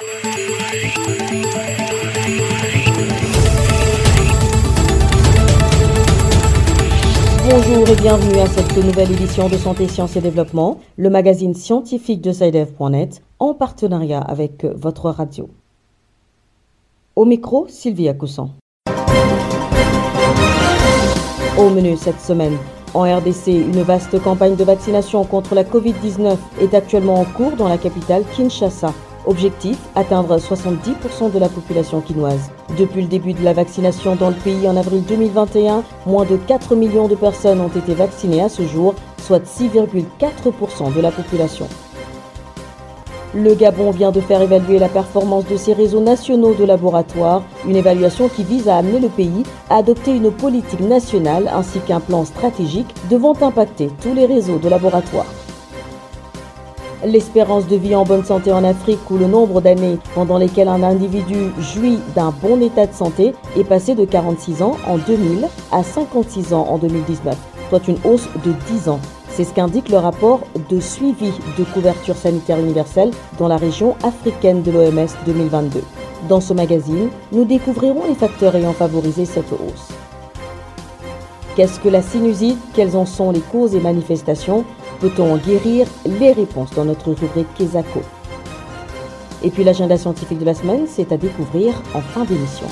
Bonjour et bienvenue à cette nouvelle édition de Santé, Sciences et Développement, le magazine scientifique de SciDev.net en partenariat avec votre radio. Au micro, Sylvia Coussan. Au menu cette semaine, en RDC, une vaste campagne de vaccination contre la Covid-19 est actuellement en cours dans la capitale Kinshasa. Objectif, atteindre 70% de la population quinoise. Depuis le début de la vaccination dans le pays en avril 2021, moins de 4 millions de personnes ont été vaccinées à ce jour, soit 6,4% de la population. Le Gabon vient de faire évaluer la performance de ses réseaux nationaux de laboratoires, une évaluation qui vise à amener le pays à adopter une politique nationale ainsi qu'un plan stratégique devant impacter tous les réseaux de laboratoires. L'espérance de vie en bonne santé en Afrique ou le nombre d'années pendant lesquelles un individu jouit d'un bon état de santé est passé de 46 ans en 2000 à 56 ans en 2019, soit une hausse de 10 ans. C'est ce qu'indique le rapport de suivi de couverture sanitaire universelle dans la région africaine de l'OMS 2022. Dans ce magazine, nous découvrirons les facteurs ayant favorisé cette hausse. Qu'est-ce que la sinusite? Quelles en sont les causes et manifestations? Peut-on en guérir Les réponses dans notre rubrique Kesako. Et puis l'agenda scientifique de la semaine, c'est à découvrir en fin d'émission.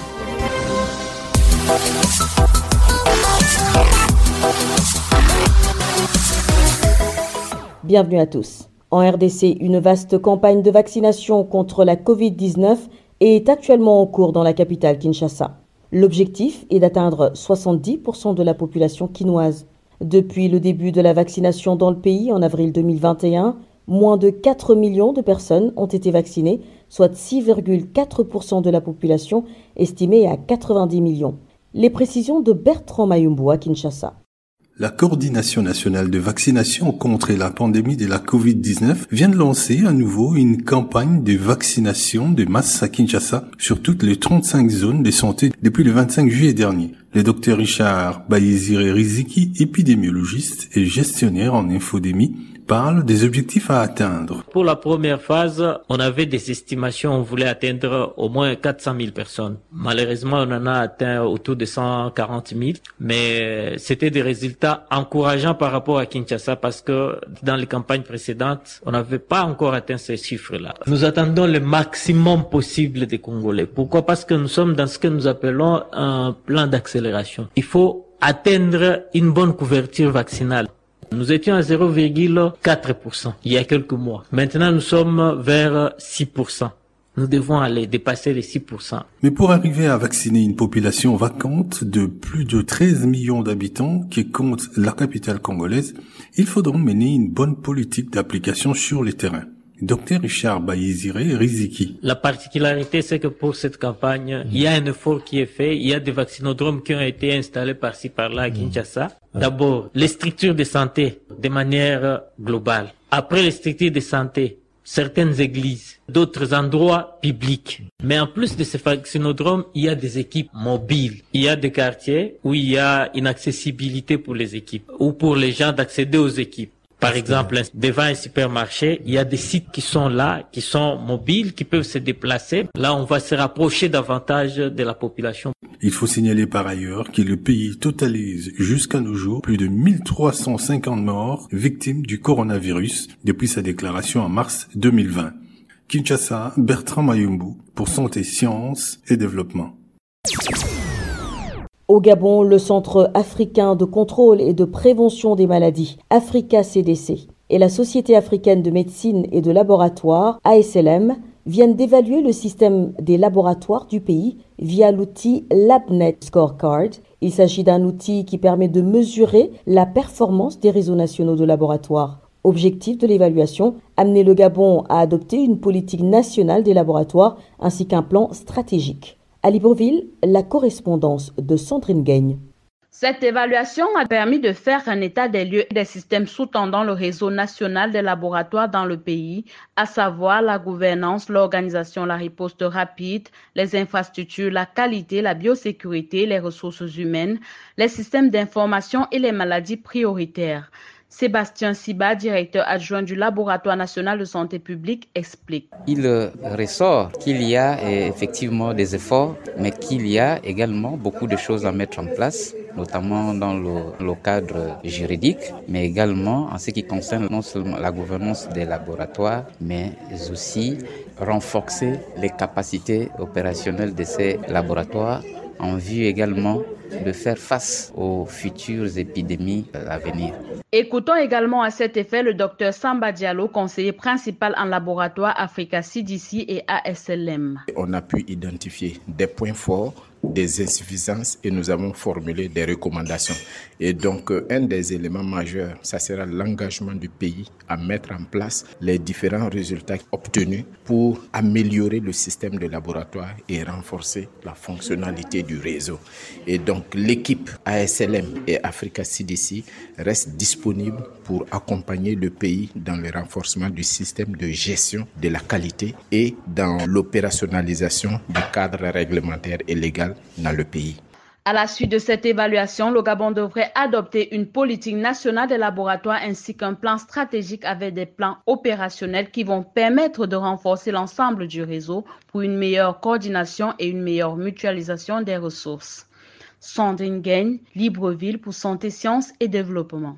Bienvenue à tous. En RDC, une vaste campagne de vaccination contre la Covid-19 est actuellement en cours dans la capitale Kinshasa. L'objectif est d'atteindre 70% de la population quinoise. Depuis le début de la vaccination dans le pays en avril 2021, moins de 4 millions de personnes ont été vaccinées, soit 6,4% de la population estimée à 90 millions. Les précisions de Bertrand Mayumbo à Kinshasa. La coordination nationale de vaccination contre la pandémie de la Covid-19 vient de lancer à nouveau une campagne de vaccination de masse à Kinshasa sur toutes les 35 zones de santé depuis le 25 juillet dernier. Le docteur Richard Bayezire Riziki, épidémiologiste et gestionnaire en infodémie, parle des objectifs à atteindre. Pour la première phase, on avait des estimations, on voulait atteindre au moins 400 000 personnes. Malheureusement, on en a atteint autour de 140 000, mais c'était des résultats encourageants par rapport à Kinshasa parce que dans les campagnes précédentes, on n'avait pas encore atteint ces chiffres-là. Nous attendons le maximum possible des Congolais. Pourquoi? Parce que nous sommes dans ce que nous appelons un plan d'accélération. Il faut atteindre une bonne couverture vaccinale. Nous étions à 0,4% il y a quelques mois. Maintenant, nous sommes vers 6%. Nous devons aller dépasser les 6%. Mais pour arriver à vacciner une population vacante de plus de 13 millions d'habitants qui compte la capitale congolaise, il faudra mener une bonne politique d'application sur les terrains. Docteur Richard Bayezire Riziki. La particularité, c'est que pour cette campagne, il y a un effort qui est fait. Il y a des vaccinodromes qui ont été installés par-ci par-là à Kinshasa. D'abord, les structures de santé de manière globale. Après les structures de santé, certaines églises, d'autres endroits publics. Mais en plus de ces vaccinodromes, il y a des équipes mobiles. Il y a des quartiers où il y a une accessibilité pour les équipes ou pour les gens d'accéder aux équipes. Par exemple, devant un supermarché, il y a des sites qui sont là, qui sont mobiles, qui peuvent se déplacer. Là, on va se rapprocher davantage de la population. Il faut signaler par ailleurs que le pays totalise jusqu'à nos jours plus de 1350 morts victimes du coronavirus depuis sa déclaration en mars 2020. Kinshasa, Bertrand Mayumbu pour Santé, Sciences et Développement. Au Gabon, le Centre africain de contrôle et de prévention des maladies, Africa CDC, et la Société africaine de médecine et de laboratoire, ASLM, viennent d'évaluer le système des laboratoires du pays via l'outil LabNet Scorecard. Il s'agit d'un outil qui permet de mesurer la performance des réseaux nationaux de laboratoires. Objectif de l'évaluation, amener le Gabon à adopter une politique nationale des laboratoires ainsi qu'un plan stratégique. À Libreville, la correspondance de Sandrine Gaigne. Cette évaluation a permis de faire un état des lieux des systèmes sous-tendant le réseau national des laboratoires dans le pays, à savoir la gouvernance, l'organisation, la riposte rapide, les infrastructures, la qualité, la biosécurité, les ressources humaines, les systèmes d'information et les maladies prioritaires. Sébastien Siba, directeur adjoint du Laboratoire national de santé publique, explique. Il ressort qu'il y a effectivement des efforts, mais qu'il y a également beaucoup de choses à mettre en place notamment dans le, cadre juridique, mais également en ce qui concerne non seulement la gouvernance des laboratoires, mais aussi renforcer les capacités opérationnelles de ces laboratoires en vue également de faire face aux futures épidémies à venir. Écoutons également à cet effet le docteur Samba Diallo, conseiller principal en laboratoire Africa CDC et ASLM. On a pu identifier des points forts des insuffisances et nous avons formulé des recommandations. Et donc, euh, un des éléments majeurs, ça sera l'engagement du pays à mettre en place les différents résultats obtenus pour améliorer le système de laboratoire et renforcer la fonctionnalité du réseau. Et donc, l'équipe ASLM et Africa CDC reste disponible pour accompagner le pays dans le renforcement du système de gestion de la qualité et dans l'opérationnalisation du cadre réglementaire et légal dans le pays. À la suite de cette évaluation, le Gabon devrait adopter une politique nationale des laboratoires ainsi qu'un plan stratégique avec des plans opérationnels qui vont permettre de renforcer l'ensemble du réseau pour une meilleure coordination et une meilleure mutualisation des ressources. Sandrine Gagne, Libreville pour Santé, Sciences et Développement.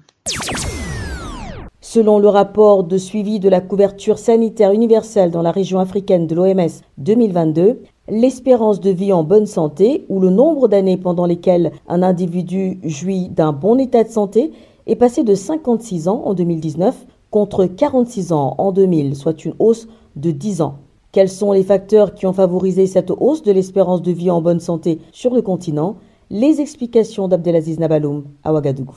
Selon le rapport de suivi de la couverture sanitaire universelle dans la région africaine de l'OMS 2022, l'espérance de vie en bonne santé, ou le nombre d'années pendant lesquelles un individu jouit d'un bon état de santé, est passé de 56 ans en 2019 contre 46 ans en 2000, soit une hausse de 10 ans. Quels sont les facteurs qui ont favorisé cette hausse de l'espérance de vie en bonne santé sur le continent? Les explications d'Abdelaziz Nabaloum à Ouagadougou.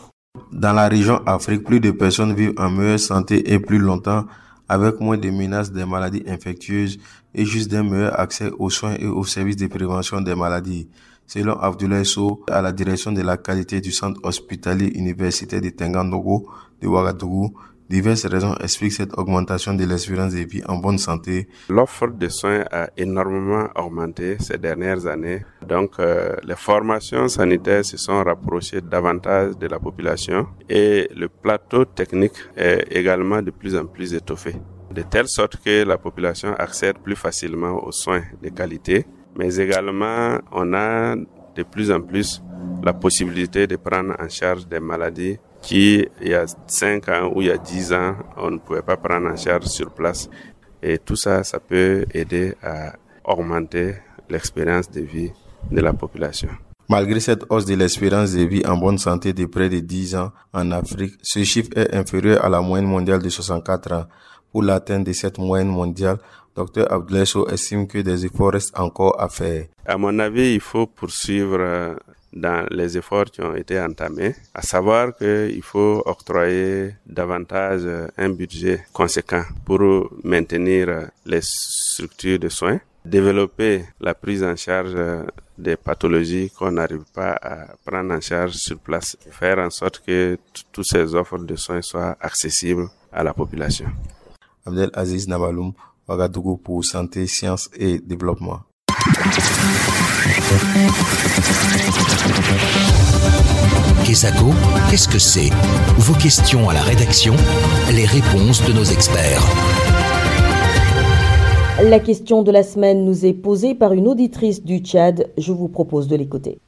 Dans la région Afrique, plus de personnes vivent en meilleure santé et plus longtemps avec moins de menaces des maladies infectieuses et juste d'un meilleur accès aux soins et aux services de prévention des maladies. Selon Abdoulaye Sow, à la direction de la qualité du centre hospitalier universitaire de Tengandogo de Ouagadougou, Diverses raisons expliquent cette augmentation de l'espérance de vie en bonne santé. L'offre de soins a énormément augmenté ces dernières années. Donc, euh, les formations sanitaires se sont rapprochées davantage de la population et le plateau technique est également de plus en plus étoffé. De telle sorte que la population accède plus facilement aux soins de qualité, mais également on a de plus en plus la possibilité de prendre en charge des maladies qui, il y a 5 ans ou il y a 10 ans, on ne pouvait pas prendre en charge sur place. Et tout ça, ça peut aider à augmenter l'expérience de vie de la population. Malgré cette hausse de l'espérance de vie en bonne santé de près de 10 ans en Afrique, ce chiffre est inférieur à la moyenne mondiale de 64 ans. Pour l'atteinte de cette moyenne mondiale, Dr Abdoulaye estime que des efforts restent encore à faire. À mon avis, il faut poursuivre dans les efforts qui ont été entamés, à savoir qu'il faut octroyer davantage un budget conséquent pour maintenir les structures de soins, développer la prise en charge des pathologies qu'on n'arrive pas à prendre en charge sur place, faire en sorte que toutes ces offres de soins soient accessibles à la population. Abdel Aziz Nabaloum, Ouagadougou pour Santé, Sciences et Développement. Kesako, qu'est-ce que c'est Vos questions à la rédaction, les réponses de nos experts. La question de la semaine nous est posée par une auditrice du Tchad. Je vous propose de l'écouter.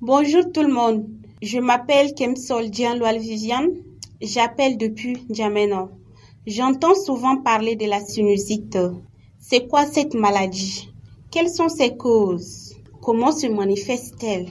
Bonjour tout le monde. Je m'appelle Kemsol Loal Viviane. J'appelle depuis Djamena. J'entends souvent parler de la sinusite. C'est quoi cette maladie? Quelles sont ses causes? Comment se manifeste-t-elle?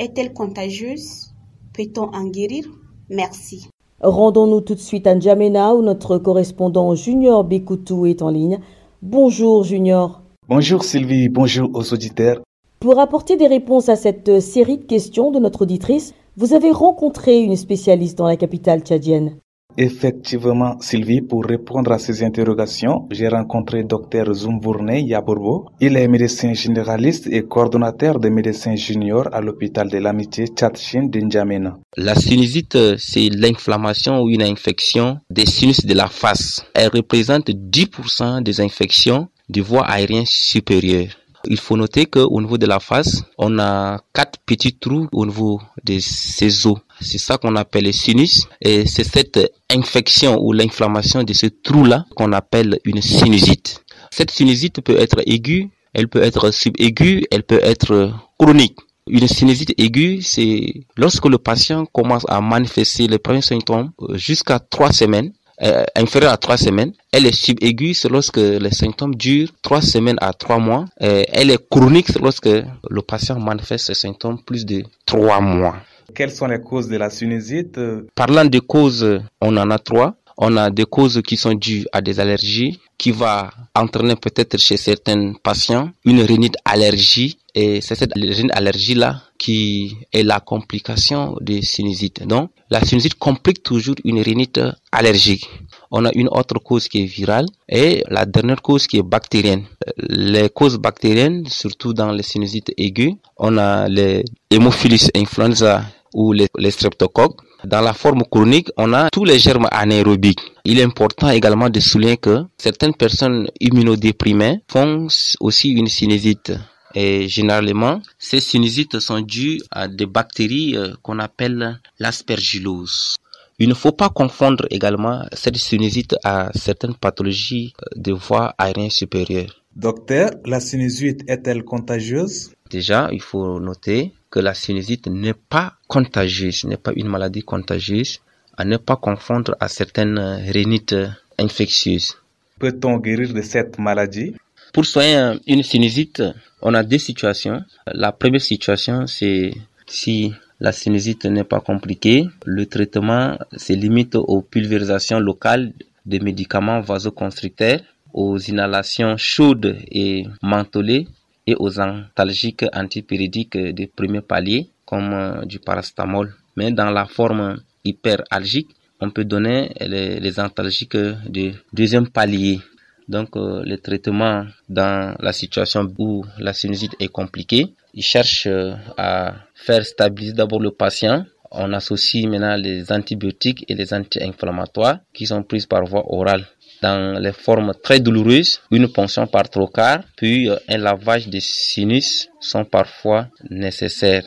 Est-elle contagieuse? Peut-on en guérir? Merci. Rendons-nous tout de suite à N'Djamena où notre correspondant Junior Bekoutou est en ligne. Bonjour Junior. Bonjour Sylvie, bonjour aux auditeurs. Pour apporter des réponses à cette série de questions de notre auditrice, vous avez rencontré une spécialiste dans la capitale tchadienne. Effectivement, Sylvie, pour répondre à ces interrogations, j'ai rencontré Dr Zumbourne Yaborbo. Il est médecin généraliste et coordonnateur des médecins juniors à l'hôpital de l'amitié Tchatchin d'Injamena. La sinusite, c'est l'inflammation ou une infection des sinus de la face. Elle représente 10% des infections du voie aérien supérieur. Il faut noter qu'au niveau de la face, on a quatre petits trous au niveau de ces os. C'est ça qu'on appelle le sinus. Et c'est cette infection ou l'inflammation de ce trou-là qu'on appelle une sinusite. Cette sinusite peut être aiguë, elle peut être subaiguë, elle peut être chronique. Une sinusite aiguë, c'est lorsque le patient commence à manifester les premiers symptômes euh, jusqu'à trois semaines, euh, inférieure à trois semaines. Elle est subaiguë, c'est lorsque les symptômes durent trois semaines à trois mois. Elle est chronique, c'est lorsque le patient manifeste ses symptômes plus de trois mois. Quelles sont les causes de la sinusite? Parlant de causes, on en a trois. On a des causes qui sont dues à des allergies, qui va entraîner peut-être chez certains patients une rhinite allergie. Et c'est cette rhinite allergie-là qui est la complication des sinusites. Donc, la sinusite complique toujours une rhinite allergique. On a une autre cause qui est virale et la dernière cause qui est bactérienne. Les causes bactériennes, surtout dans les sinusites aiguës, on a les Haemophilus influenza ou les, les streptocoques dans la forme chronique, on a tous les germes anaérobiques. Il est important également de souligner que certaines personnes immunodéprimées font aussi une sinusite. Et généralement, ces sinusites sont dues à des bactéries euh, qu'on appelle l'aspergillose. Il ne faut pas confondre également cette sinusite à certaines pathologies euh, de voie aérienne supérieure. Docteur, la sinusite est-elle contagieuse? Déjà, il faut noter que la sinusite n'est pas contagieuse, n'est pas une maladie contagieuse, à ne pas confondre à certaines rhinites infectieuses. Peut-on guérir de cette maladie? Pour soigner une sinusite, on a deux situations. La première situation, c'est si la sinusite n'est pas compliquée, le traitement se limite aux pulvérisations locales des médicaments vasoconstricteurs aux inhalations chaudes et mentholées et aux antalgiques antipyridiques de premier palier comme euh, du paracétamol. Mais dans la forme hyperalgique, on peut donner les, les antalgiques de deuxième palier. Donc euh, le traitement dans la situation où la sinusite est compliquée, il cherche euh, à faire stabiliser d'abord le patient. On associe maintenant les antibiotiques et les anti-inflammatoires qui sont prises par voie orale dans les formes très douloureuses, une ponction par trocar, puis euh, un lavage de sinus sont parfois nécessaires.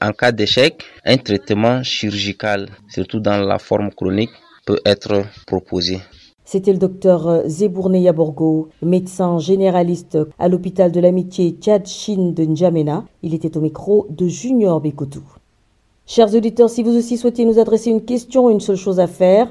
En cas d'échec, un traitement chirurgical, surtout dans la forme chronique, peut être proposé. C'était le docteur euh, Zebourne Yaborgo, médecin généraliste à l'hôpital de l'amitié Tchad Chin de N'Djamena. Il était au micro de Junior Bekotou. Chers auditeurs, si vous aussi souhaitez nous adresser une question, une seule chose à faire,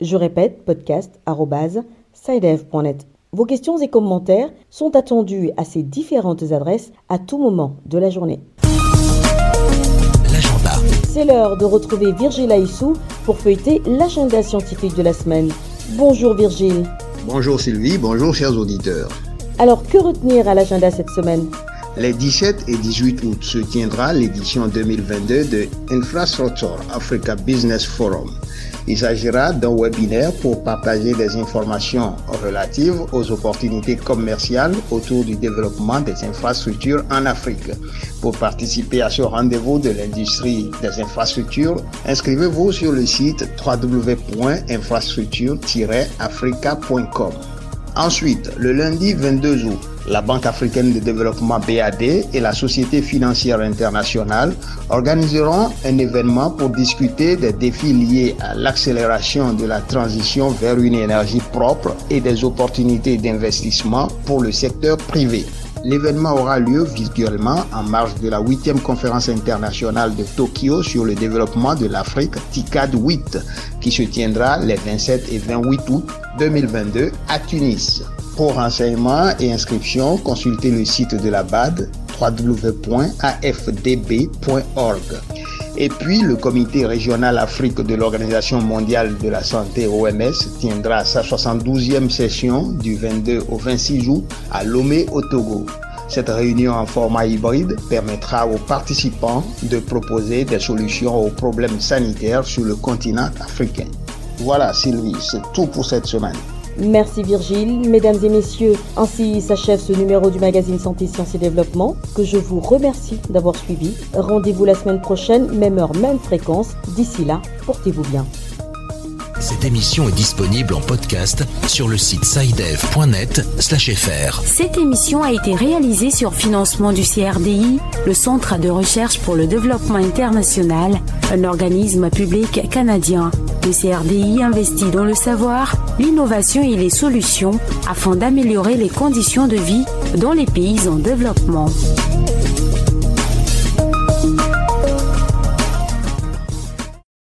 Je répète, podcast.sidev.net. Vos questions et commentaires sont attendus à ces différentes adresses à tout moment de la journée. L'agenda. C'est l'heure de retrouver Virgile Aissou pour feuilleter l'agenda scientifique de la semaine. Bonjour Virgile. Bonjour Sylvie, bonjour chers auditeurs. Alors que retenir à l'agenda cette semaine? Les 17 et 18 août se tiendra l'édition 2022 de Infrastructure Africa Business Forum. Il s'agira d'un webinaire pour partager des informations relatives aux opportunités commerciales autour du développement des infrastructures en Afrique. Pour participer à ce rendez-vous de l'industrie des infrastructures, inscrivez-vous sur le site www.infrastructure-africa.com. Ensuite, le lundi 22 août, la Banque africaine de développement BAD et la Société financière internationale organiseront un événement pour discuter des défis liés à l'accélération de la transition vers une énergie propre et des opportunités d'investissement pour le secteur privé. L'événement aura lieu virtuellement en marge de la 8e conférence internationale de Tokyo sur le développement de l'Afrique, TICAD 8, qui se tiendra les 27 et 28 août 2022 à Tunis. Pour renseignements et inscriptions, consultez le site de la BAD www.afdb.org. Et puis, le comité régional Afrique de l'Organisation mondiale de la santé OMS tiendra sa 72e session du 22 au 26 août à Lomé au Togo. Cette réunion en format hybride permettra aux participants de proposer des solutions aux problèmes sanitaires sur le continent africain. Voilà Sylvie, c'est tout pour cette semaine. Merci Virgile. Mesdames et messieurs, ainsi s'achève ce numéro du magazine Santé, Sciences et Développement que je vous remercie d'avoir suivi. Rendez-vous la semaine prochaine, même heure, même fréquence. D'ici là, portez-vous bien. Cette émission est disponible en podcast sur le site sidev.net/fr. Cette émission a été réalisée sur financement du CRDI, le Centre de recherche pour le développement international, un organisme public canadien. Le CRDI investit dans le savoir, l'innovation et les solutions afin d'améliorer les conditions de vie dans les pays en développement.